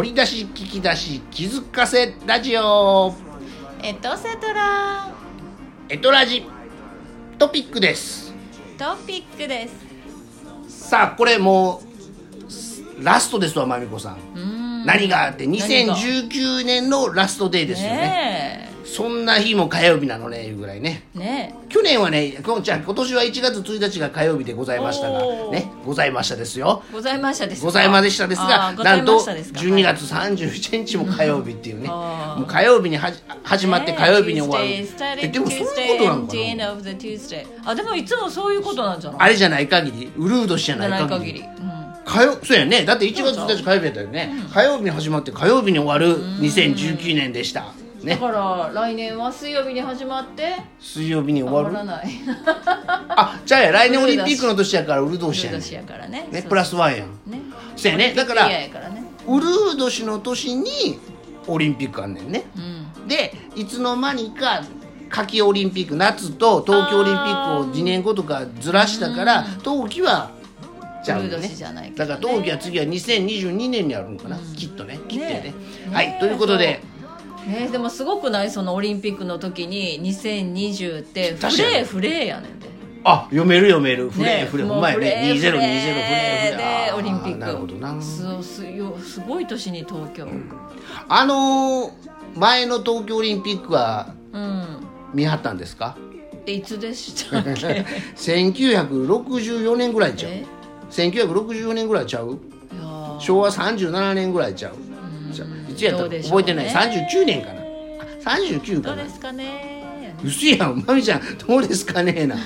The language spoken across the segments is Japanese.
掘り出し聞き出し気づかせラジオ。エトセトラ。エトラジトピックです。トピックです。さあこれもうラストですわまみこさん。何があって何が？2019年のラストデーですよね。ねそんな日も火曜日なのねいうぐらいね。えね。去年はねこじゃあ今年は1月1日が火曜日でございましたがねございましたですよ。えございましたですか？ございまでしたですがないんとましたですか？12月31日も火曜日っていうね。もう火曜日にはじ始まって火曜日に終わる。えでもそういうことなのかな。あでもいつもそういうことなんじゃない？あれじゃない限りウルード氏じゃない限り。火曜そうやね。だって1月1日火曜日やったよね、火曜日に始まって火曜日に終わる2019年でしただねから来年は水曜日に始まって水曜日に終終わる？わらない。あじゃあや 来年オリンピックの年やからウルード氏やね年やからね。ねプラスワンやん。ねそうやね。だからウルード氏の年にオリンピックあんねんね。うん。でいつの間にか夏季オリンピック夏と東京オリンピックを2年後とかずらしたから冬季はちゃうよねウルード氏じゃないけどね。だから冬季は次は2022年にあるのかな、きっとね。きっとねね。はい。ということでえーでもすごくない？そのオリンピックの時に2020ってフレーフレーやねんで。あ読める読める。フレーねフレー。ほんまやね。フレー2020フレーフレフレー。ーでオリンピック。なるほどな。そうすよすごい年に東京。あのー前の東京オリンピックはうん。見張ったんですか？えいつでしたっけ？1964年ぐらいちゃう。え？1964年ぐらいちゃう？昭和37年ぐらいちゃう。じゃやった覚えてない。39年かな。あ39かな。どうですかね。うすやんまみちゃん。どうですかねな。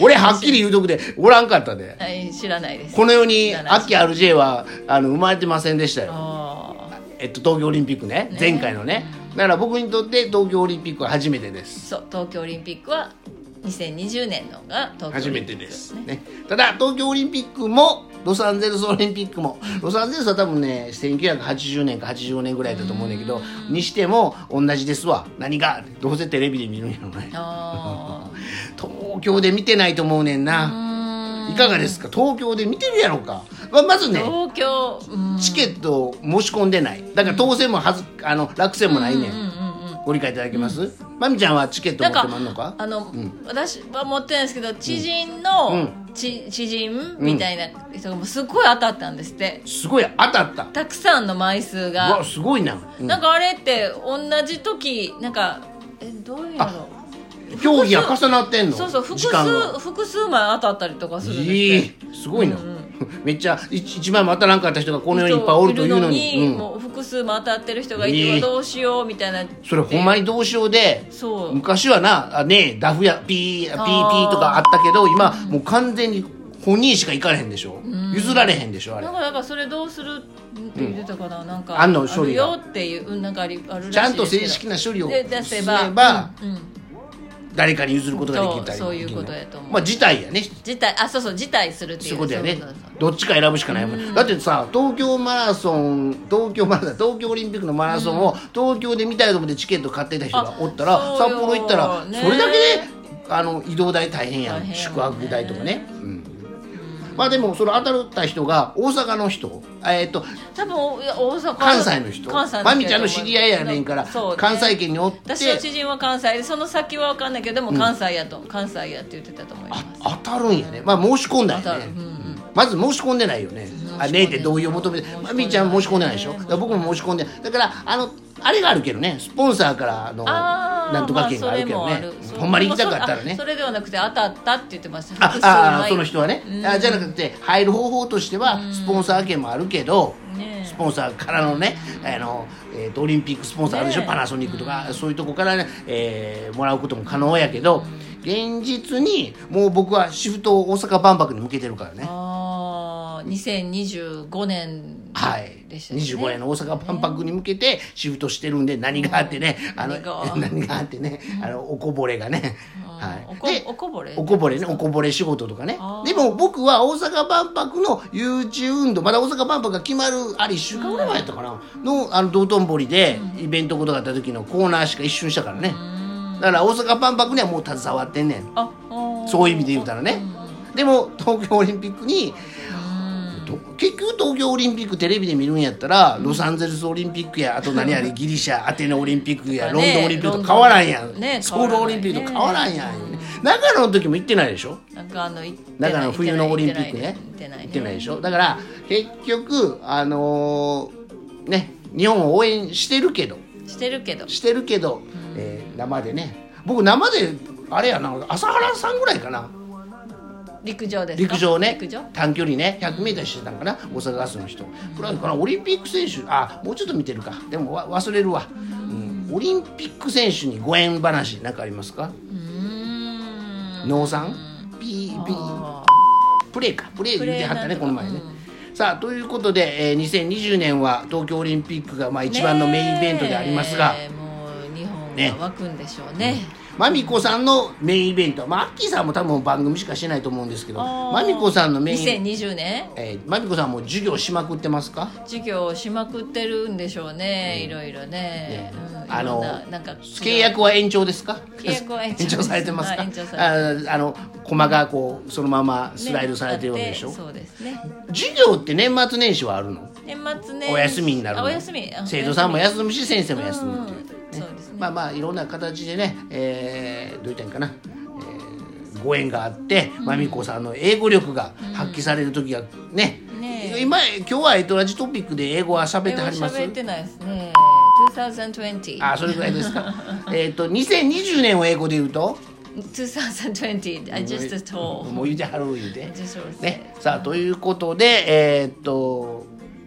俺はっきり言うとくで。おらんかったで。はい知らないです。この世に知らないアッキー RJ はあの生まれてませんでしたよ。あえっと東京オリンピックね。ね。前回のね。だから僕にとって東京オリンピックは初めてです。ーそう東京オリンピックは2020年のが東京初めオリンピックてです、ねね、ただ東京オリンピックもロサンゼルスオリンピックも。ロサンゼルスは多分ね1980年か85年ぐらいだと思うんだけどにしても同じですわ。何が？どうせテレビで見るんやろね。あ 東京で見てないと思うねんーないかがですか？東京で見てるやろか。ままずね東京うん。チケットを申し込んでない。だから当選もはずあの落選もないねん。うんうんうんご理解いただけます？まみちゃんはチケット持ってまんのか？あの、ん。私は持ってないんですけど知人の、うんち知人みたいな人がもうすごい当たったんですって。すごい当たった。たくさんの枚数うがわすごいな、うん。なんかあれって同じ時なんかえどういうの？競技が重なってんの？そうそう複時間が。数複数枚当たったりとかするんですいって。いすごいな、うんうん めっちゃ一一枚も当たらんかった人がこの世にいっぱいおるというのに。いるうん。もう複数も当たってる人がいて、どうしようみたいな。それほんまにどうしようでそう。昔はなあねダフやピーピー。ピあーーとかあったけど今もう完全に本人しか行かれへんでしょ、譲られへんでしょあれ。なんかだからそれどうするって言ってたかな、なんか。あんの処理よっていううんなんかあるらしいちゃんと正式な処理をすればうんうん誰かに譲ることができたりそういうことやと思う。まあ辞退やね。辞退あそうそう辞退するっていう。うそういことやねどっちか選ぶしかないもん。だってさ東京マラソン東京マラソン東京オリンピックのマラソンを東京で見たいと思ってチケット買ってた人がおったらあ札幌行ったらね。それだけであの移動代大変やん。ね。宿泊代とかね。うんまあでもそれ当たった人が大阪の人えっと多分大阪関西の人。関西の人まみちゃんの知り合いやねんからね関西圏におって。私の知人は関西でその先は分かんないけどでも関西やと、関西やって言ってたと思います。あ当たるんやね。まあ申し込んだよね。うんうん、まず申し込んでないよねあねえって同意を求めてまみちゃん申し込んでないでしょ？だから僕も申し込んでだからあのあれがあるけどねスポンサーからのなんとか券があるけどね。ほんまに行きたかったらね。それではなくて当たったって言ってました。ああその人はね。あじゃなくて入る方法としてはスポンサー券もあるけどねスポンサーからのねあの、えーとオリンピックスポンサーあるでしょ、ねパナソニックとか。そういうとこからね、えーもらうことも可能やけど現実にもう僕はシフトを大阪万博に向けてるからねああ2025年はい、でしたね。25年の大阪万博に向けてシフトしてるんで何があってね、あの何が。あってね、あのおこぼれがね、はい、おこでおこぼれ。おこぼれねおこぼれ仕事とかね。でも僕は大阪万博の誘致運動まだ大阪万博が決まるあれ1週間ぐらい前やったかな、のあの道頓堀でイベントことがあった時のコーナーしか一瞬したからね、だから大阪万博にはもう携わってんねん。そういう意味で言うたらね、でも東京オリンピックにと結局東京オリンピックテレビで見るんやったら、ロサンゼルスオリンピックやあと何やり ギリシャアテネオリンピックや、ねロンドンオリンピックと変わらんやん、ねソウルオリンピックと変わらんやん、長野の時も行ってないでしょ？長野冬のオリンピックね。行ってない行ってないでしょ？だから結局あのーね日本を応援してるけど。してるけど。してるけど、えー生でね。僕生であれやな朝原さんぐらいかな陸上ですか？陸上ね。陸上？短距離ね。100m してたんかな？大阪ガスの人。プラスかなオリンピック選手あもうちょっと見てるか。でもわ忘れるわ、うん、オリンピック選手にご縁話何かありますか？うーん。農産ピーピー。あプレーか。プレー言ってはったねプこの前ね、さあということで、えー2020年は東京オリンピックがまあ一番のメインイベントでありますが、ねえもう日本ねが湧くんでしょうねマミコさんのメインイベント。まあアッキーさんも多分番組しかしてないと思うんですけどあー。マミコさんのメイン、2020年？えー、マミコさんも授業しまくってますか？授業しまくってるんでしょうね、いろいろね。ね。うんあのななんか契約は延長ですか？契約は延長されてますか？はい延長されてああの駒がこうそのままスライドされてるわけでしょ、ねそうですね。授業って年末年始はあるの？年末ねお休みになるお休み。あ生徒さんも休むし先生も休むっていう、うんね。まあまあいろんな形でね、えーどう言ったんかな、えーご縁があって、まみこさんの英語力が発揮される時がね、ねえ。今今日はエトラジトピックで英語は喋ってはります？喋ってないですね2020あそれぐらいですか。えっと2020年を英語で言うと？2020 I just told. もう言うてはる言うて。ね。さあということでえーっと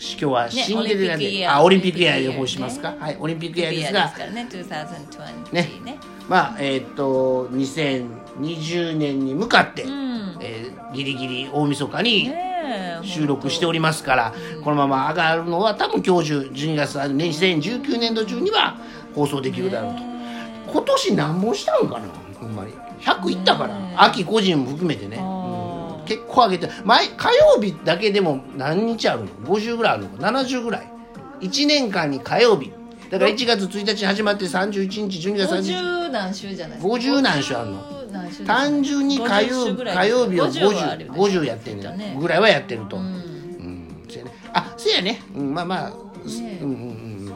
今日はシンデレラで、オリンピックイヤー。あオリンピックイヤーでオリンピックイヤー方しますか、はいオリンピックイヤーですが。ですからね2020ねね。まあえーっと2020年に向かって、うん。えーギリギリ大晦日に収録しておりますから、このまま上がるのは多分今日中12月あね2019年度中には放送できるだろうと、今年何本したんかなほんまに。100いったから、秋個人も含めてね、結構上げて毎火曜日だけでも何日あるの？50ぐらいあるのか？70ぐらい。1年間に火曜日。だから1月1日に始まって31日12月30日。50何週じゃないですか？50何週あんの？50何週です単純に火曜50週ぐらい。火曜日を50はある 50, よね。50やってんきっとねね。ぐらいはやってると、ううん。んせやね。あせやね、うん、まあまあ、ねうんうんうん。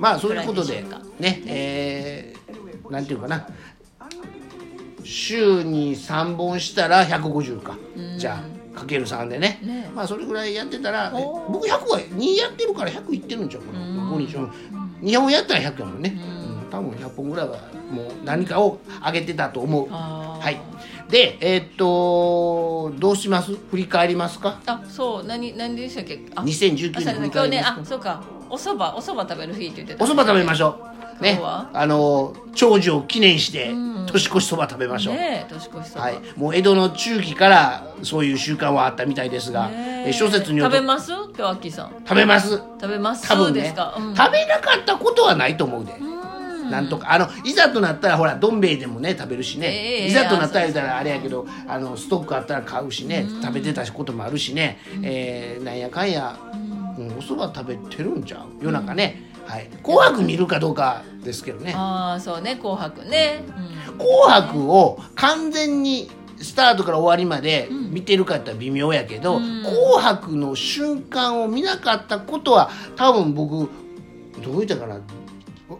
まあそういうことでねえー、なんていうかな週に3本したら150か、じゃあかける3でね。ね。まあそれぐらいやってたら僕100は2やってるから100いってるんちゃうかな。5日うん2本やったら100やもんね、うん。多分100本ぐらいはもう何かを上げてたと思う。はい。でえーっとどうします？振り返りますか？あそう。何何でしたっけ？あ2019あそう年振り今日ね返りますか？あそうか。お蕎麦お蕎麦食べる日って言ってた。お蕎麦食べましょうね。あの長寿を記念して年越しそば食べましょう、ねえ年越しそば、はい、もう江戸の中期からそういう習慣はあったみたいですが、ねえ。諸説によると。食べます？今日アッキーさん。食べます。食べます？多分ね。うん、食べなかったことはないと思うで、うん。なんとか。あのいざとなったらほらどん兵衛でもね食べるしね、ええいざとなったら言ったらあれやけどあのストックあったら買うしね。食べてたこともあるしね、えーなんやかんや、うん、お蕎麦食べてるんちゃう？夜中ね、はい、紅白見るかどうかですけどね。ああそうね。紅白ね、うん。紅白を完全にスタートから終わりまで見てるかって微妙やけど、紅白の瞬間を見なかったことは多分僕どう言ったかな。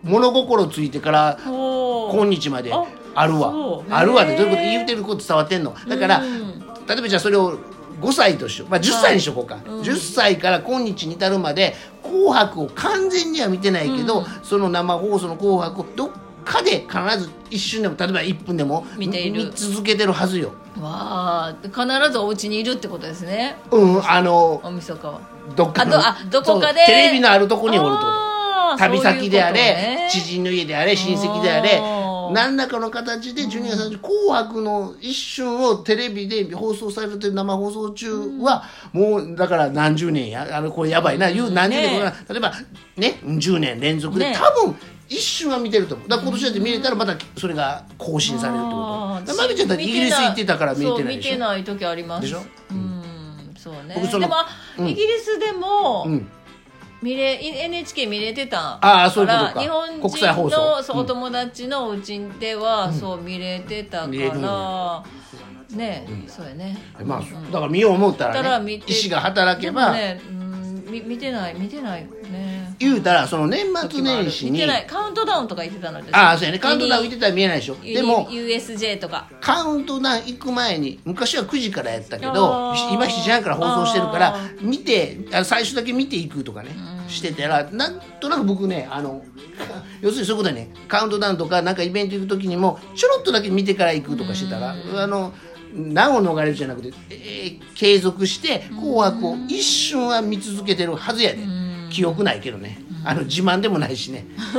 物心ついてから今日までああるわ。あるわへー。でどういうこと言うてること伝わってんの？だからうん例えばじゃあそれを5歳としよう、まあ、10歳にしようか、うん。10歳から今日に至るまで「紅白」を完全には見てないけど、その生放送の「紅白」をどっかで必ず一瞬でも例えば1分でも見ている。見続けてるはずよ。わあ必ずお家にいるってことですね。うん、あのおみそかは。どっかのあどあどこかで。テレビのあるとこにおると。旅先であれ、ね。知人の家であれ親戚であれ何らかの形で12月30日「紅白」の一瞬をテレビで放送されてる生放送中は、もうだから何十年やあのこれやばいな。言う何十年かな、例えばね10年連続で、ね多分一瞬は見てると思う。だ今年だって見れたらまたそれが更新されるってこと。まみちゃんだってイギリス行ってたから見れてないでしょ。見てない時あります。でしょ？うん。そうね。でも、うん。イギリスでも、うん見れ NHK 見れてたあーそういうこと日本国際放人送。のそうお友達のうちでは、そう見れてたか見れるんらね、そうやね。まあ、だから見よう思ったらね意思が働けでば、もね、うん、み見てない見てない。ね言うたらその年末年始にカウントダウンとか言ってたのでああそうやね。カウントダウン見てたら見えないでしょ。でも USJ とか。カウントダウン行く前に昔は9時からやったけど今7時半から放送してるからあ見て最初だけ見ていくとかね。してたらなんとなく僕ねあの要するにそういうことね。カウントダウンとかなんかイベント行く時にもちょろっとだけ見てから行くとかしてたらあの難を逃れるじゃなくて、えー継続して「紅白」を一瞬は見続けてるはずやで記憶ないけどね。あの自慢でもないしね。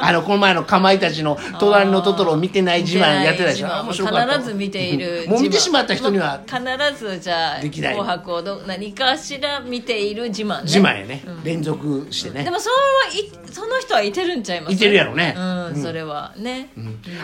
あのこの前のかまいたちの「隣のトトロ」を見てない自慢やってたでしょ。あ面白かった。必ず見ている。もう見てしまった人には必ずじゃあできない。紅白をど何かしら見ている自慢ね。自慢やね、連続してね。でもそのいその人はいてるんちゃいます？いてるやろね。うん、それは。ね、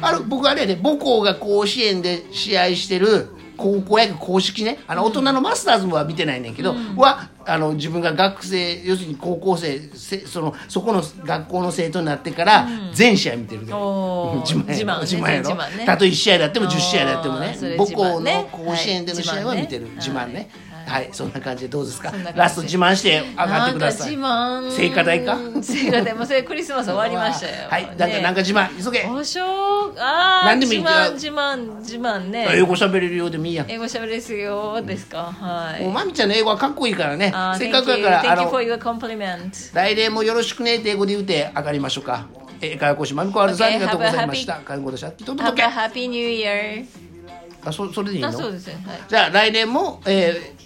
あの僕あれやで母校が甲子園で試合してる高校野球公式ね。あの大人のマスターズは見てないねんけど、はあの自分が学生要するに高校生せそのそこの学校の生徒になってから全試合見てるで、おー。自慢自慢ね。自慢やろ。たとえ1試合だっても10試合だってもね母校の甲子園での試合は見てる、はい自慢ね。はいはい、そんな感じでどうですか？ラスト自慢して上がってください。なんか自慢。聖火台か？聖火台。もうそれクリスマス終わりましたよ。はい。なんかなんか自慢。急げ。おしょうあー何でもいい自慢自慢自慢ね。英語喋れるようでもいいや。ん英語喋れですよですか？はい。もうまみちゃんの英語はかっこいいからね。あーせっかくやからあ Thank you の for your compliment 来年もよろしくねって英語で言うて上がりましょうか。英会話講師まみこはるさんありがとうございました。介護でしゃっきと Have 届 a け happy new year あそそれでいいの？あそうですね。はい。じゃあ来年もえー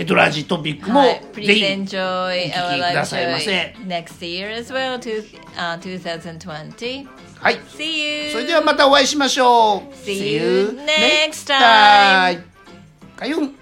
エトラジトピックもはい、ぜひお聞きくださいませ next year as well, to, uh, 2020. はい See you! それではまたお会いしましょう See you next time. かゆん